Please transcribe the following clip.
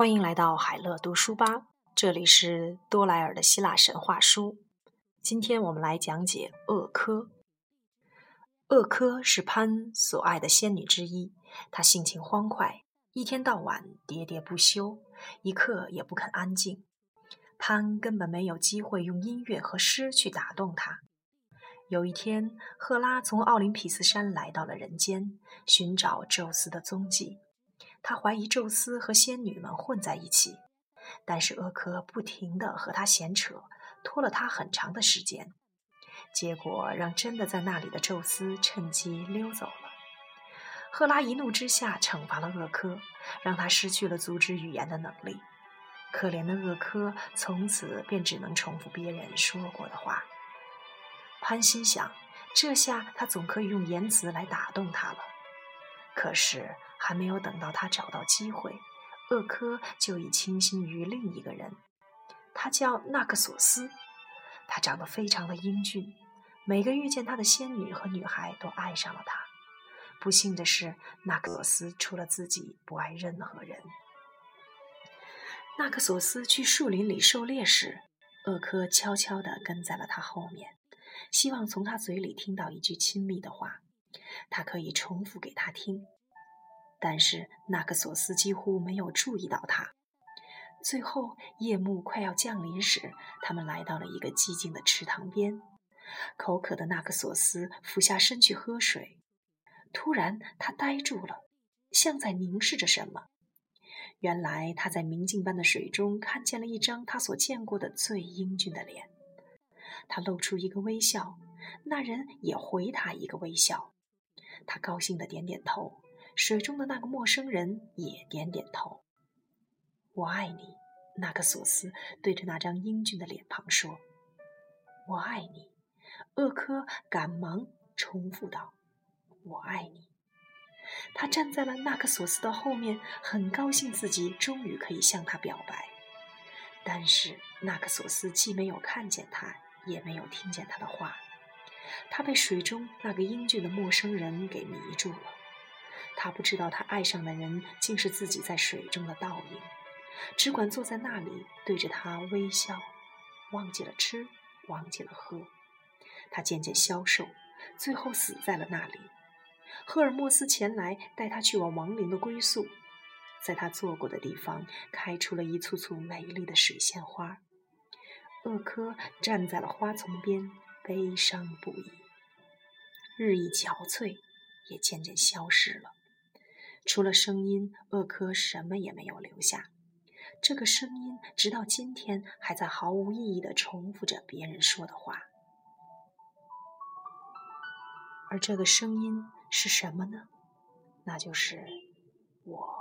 欢迎来到海乐读书吧，这里是多莱尔的希腊神话书。今天我们来讲解厄科。厄科是潘所爱的仙女之一，她性情欢快，一天到晚喋喋不休，一刻也不肯安静。潘根本没有机会用音乐和诗去打动她。有一天，赫拉从奥林匹斯山来到了人间，寻找宙斯的踪迹。他怀疑宙斯和仙女们混在一起，但是厄科不停地和他闲扯，拖了他很长的时间，结果让真的在那里的宙斯趁机溜走了。赫拉一怒之下惩罚了厄科，让他失去了组织语言的能力。可怜的厄科从此便只能重复别人说过的话。潘心想，这下他总可以用言辞来打动他了。可是。还没有等到他找到机会，厄科就已倾心于另一个人。他叫纳克索斯，他长得非常的英俊，每个遇见他的仙女和女孩都爱上了他。不幸的是，纳克索斯除了自己不爱任何人。纳克索斯去树林里狩猎时，厄科悄悄地跟在了他后面，希望从他嘴里听到一句亲密的话，他可以重复给他听。但是纳克索斯几乎没有注意到他。最后，夜幕快要降临时，他们来到了一个寂静的池塘边。口渴的纳克索斯俯下身去喝水，突然他呆住了，像在凝视着什么。原来他在明镜般的水中看见了一张他所见过的最英俊的脸。他露出一个微笑，那人也回他一个微笑。他高兴地点点头。水中的那个陌生人也点点头。“我爱你。”纳克索斯对着那张英俊的脸庞说。“我爱你。”厄科赶忙重复道。“我爱你。”他站在了纳克索斯的后面，很高兴自己终于可以向他表白。但是纳克索斯既没有看见他，也没有听见他的话。他被水中那个英俊的陌生人给迷住了。他不知道，他爱上的人竟是自己在水中的倒影，只管坐在那里对着他微笑，忘记了吃，忘记了喝。他渐渐消瘦，最后死在了那里。赫尔墨斯前来带他去往亡灵的归宿，在他坐过的地方开出了一簇簇美丽的水仙花。厄科站在了花丛边，悲伤不已。日益憔悴，也渐渐消失了。除了声音，厄科什么也没有留下。这个声音直到今天还在毫无意义地重复着别人说的话。而这个声音是什么呢？那就是我。